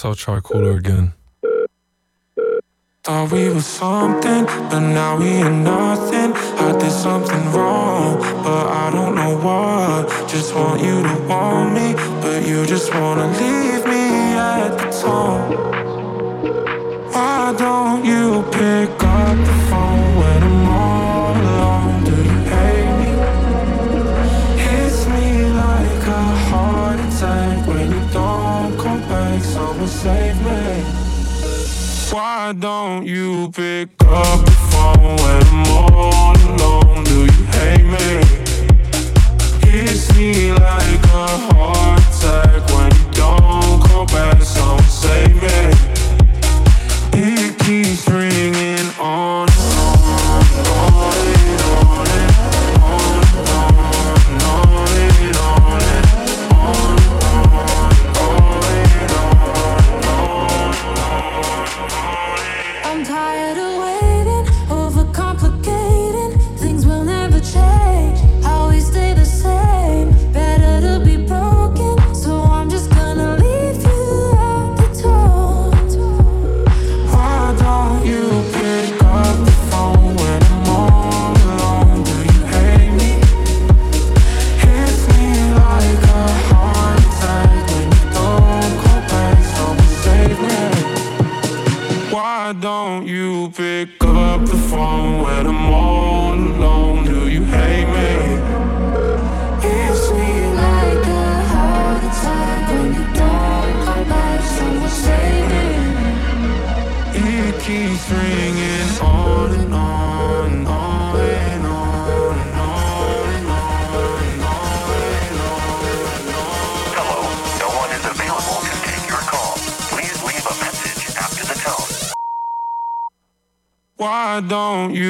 guess I'll try cooler again. Thought we were something, but now we are nothing. I did something wrong, but I don't know what. Just want you to want me, but you just wanna leave me at the tone. Why don't you pick up the phone when I'm on? save me. Why don't you pick up the phone when I'm all alone? Do you hate me? Kiss me like a heart attack when you don't call back. Someone save me. don't you?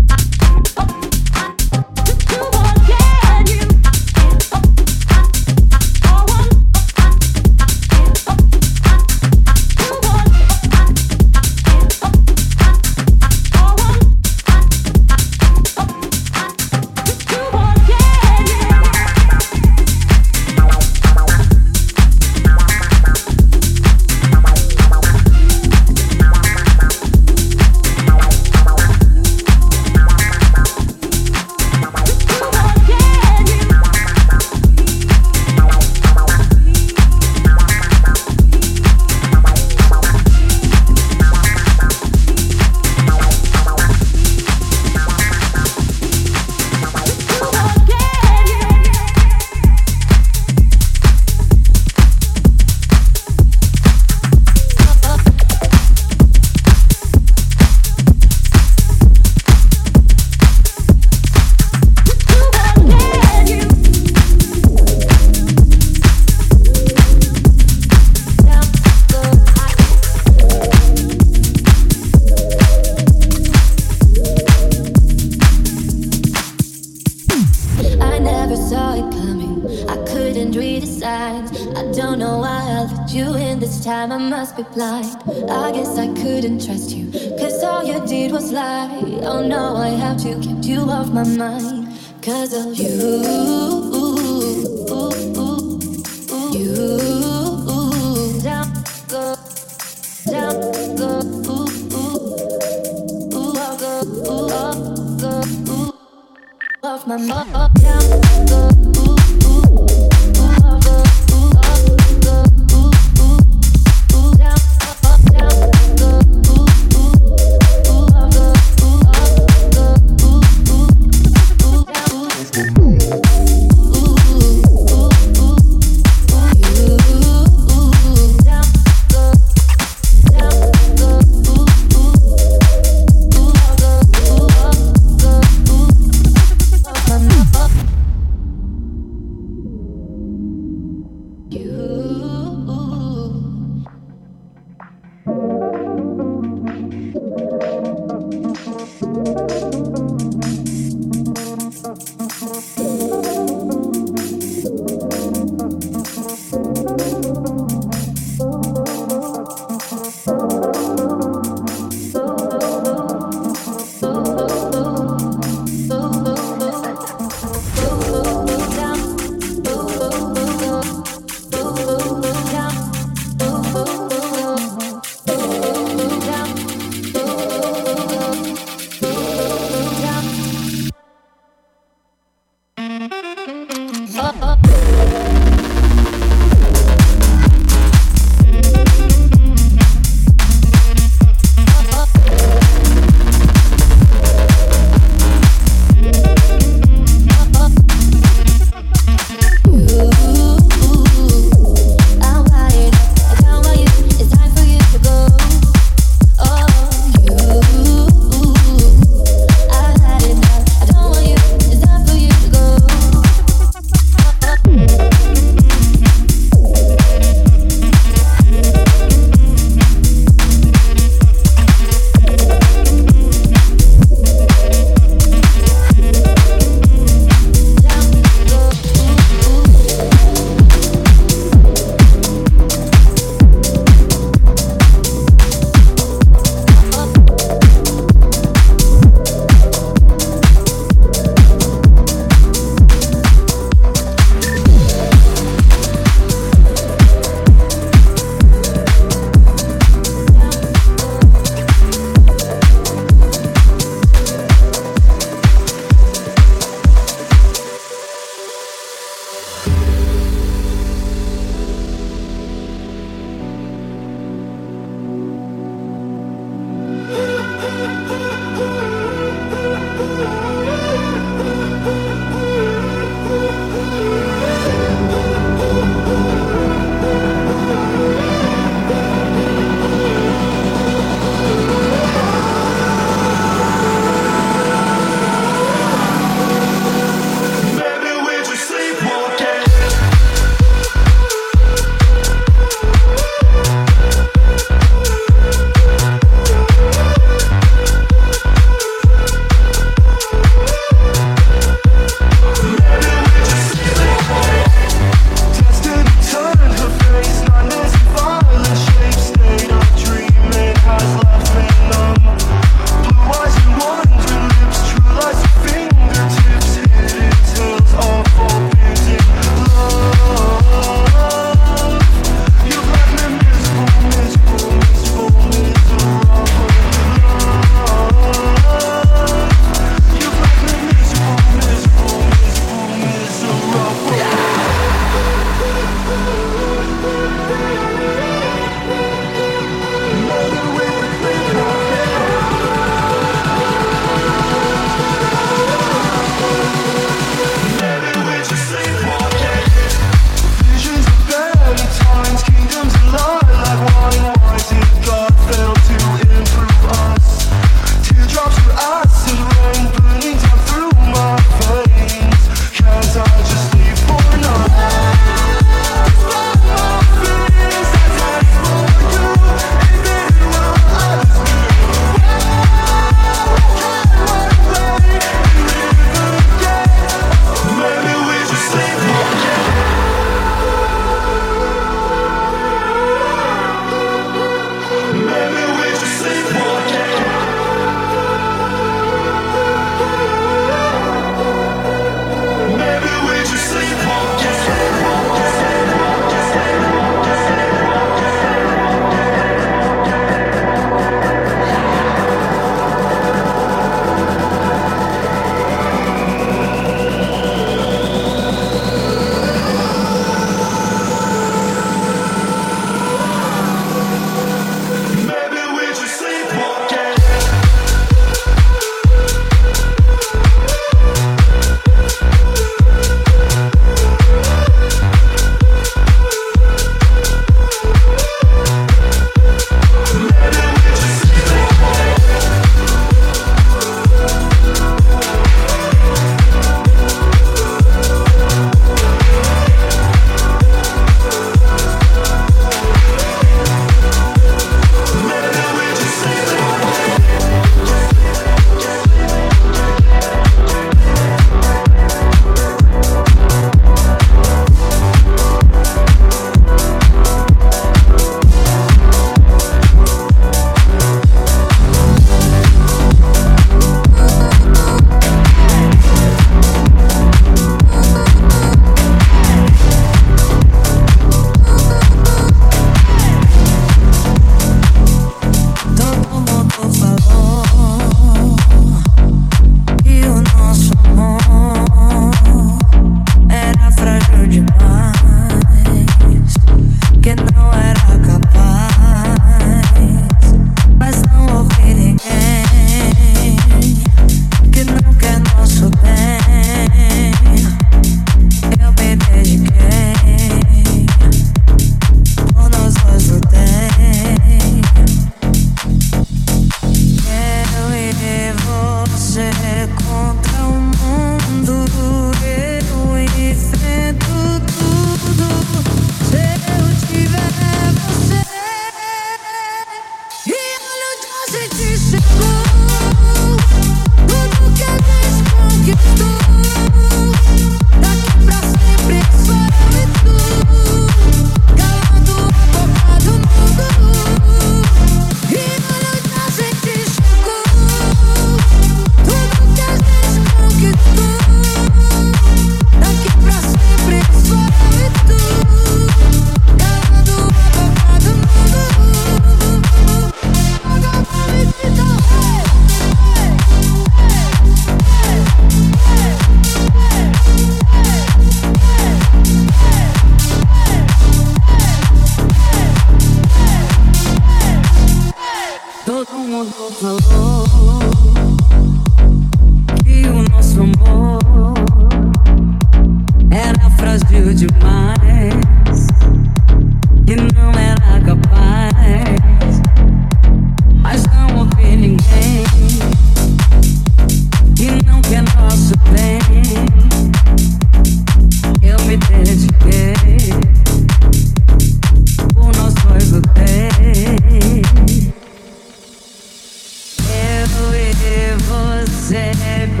said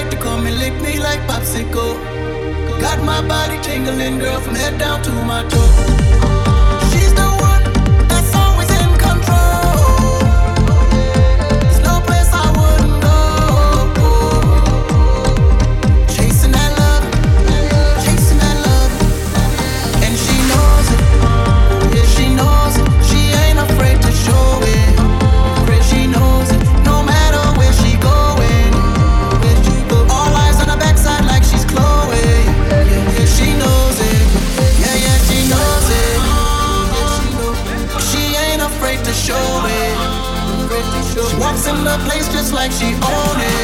like to come and lick me like popsicle. Got my body tingling, girl, from head down to my toe. Like she own it.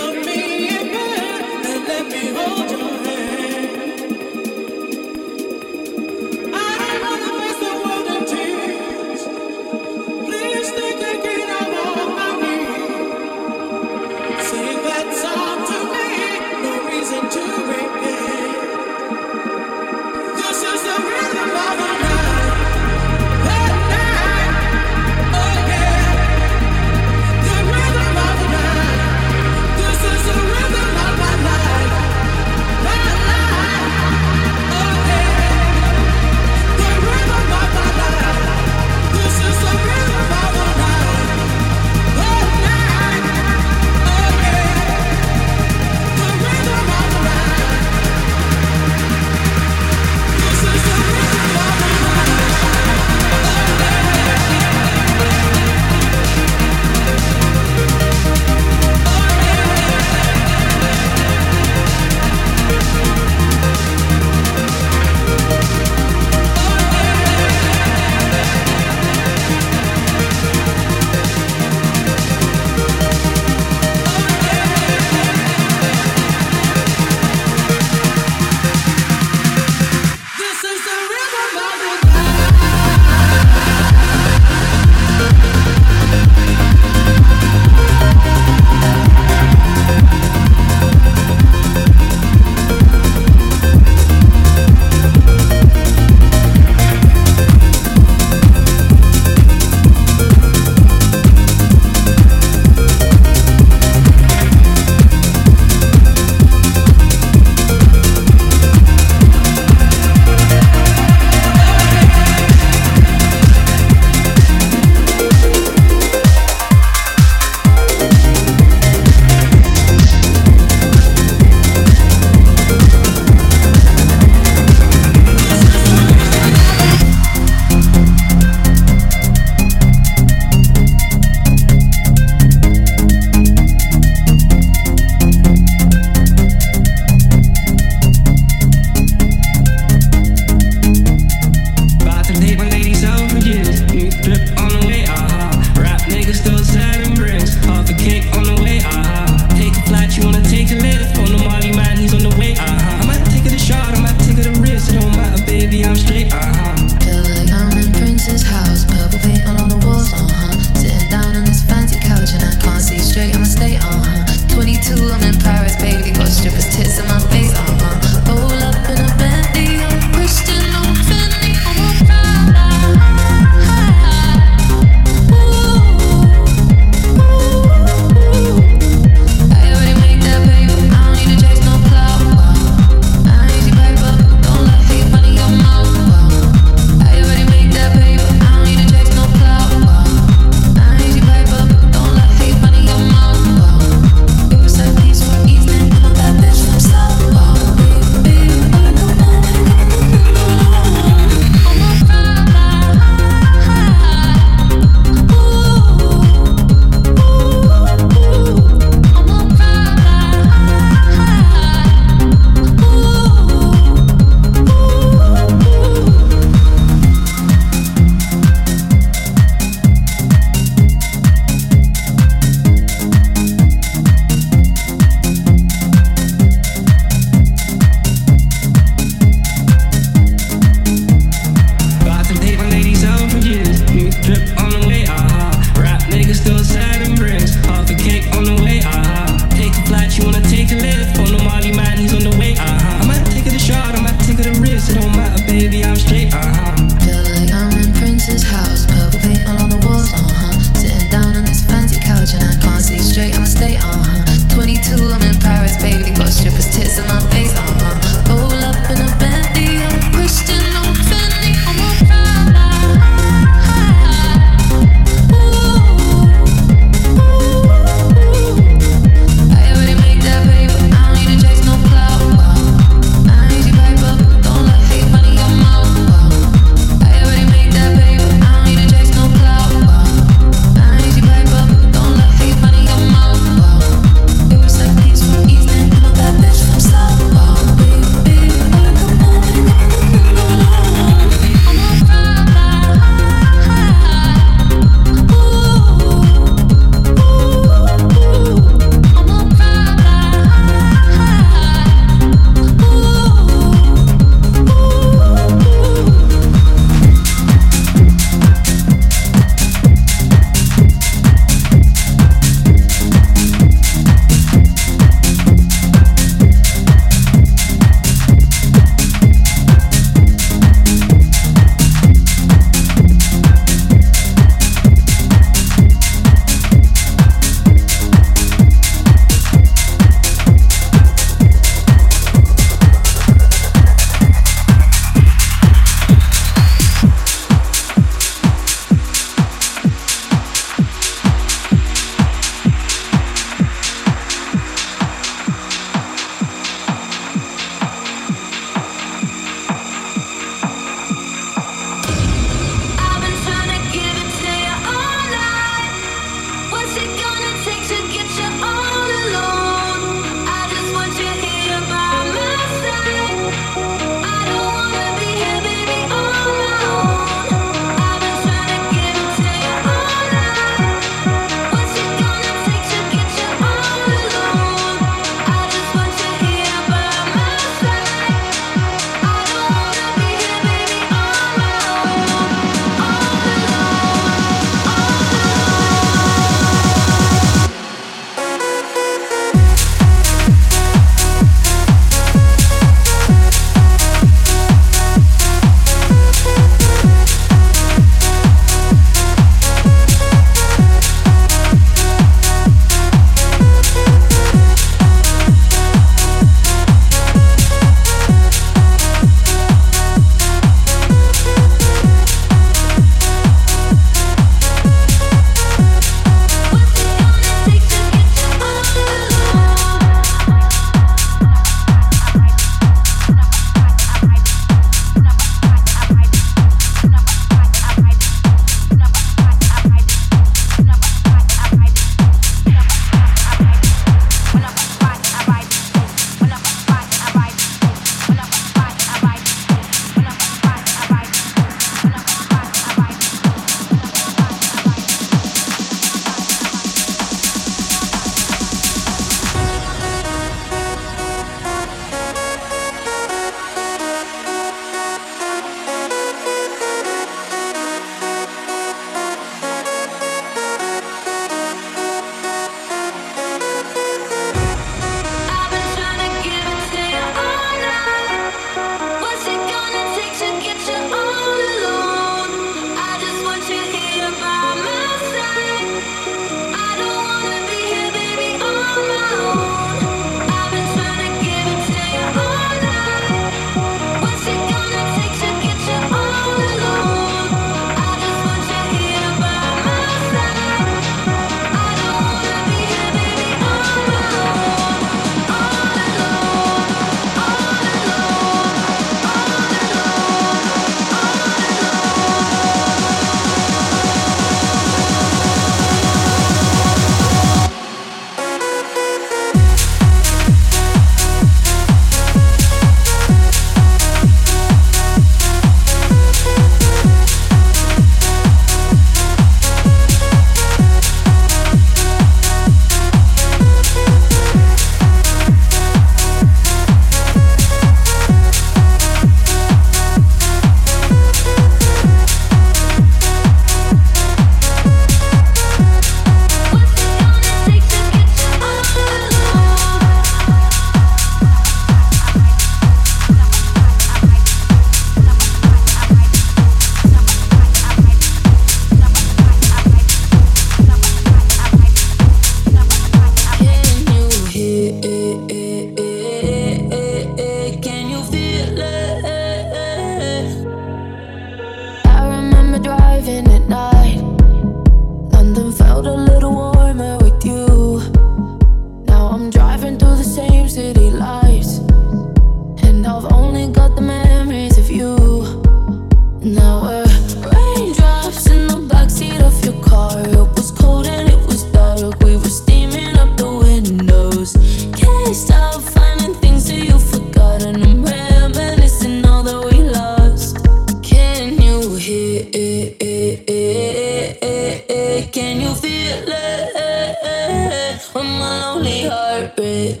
left when my lonely heart breaks.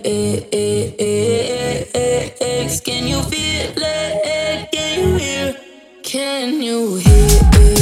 Can you feel it? Can you hear? Can you hear?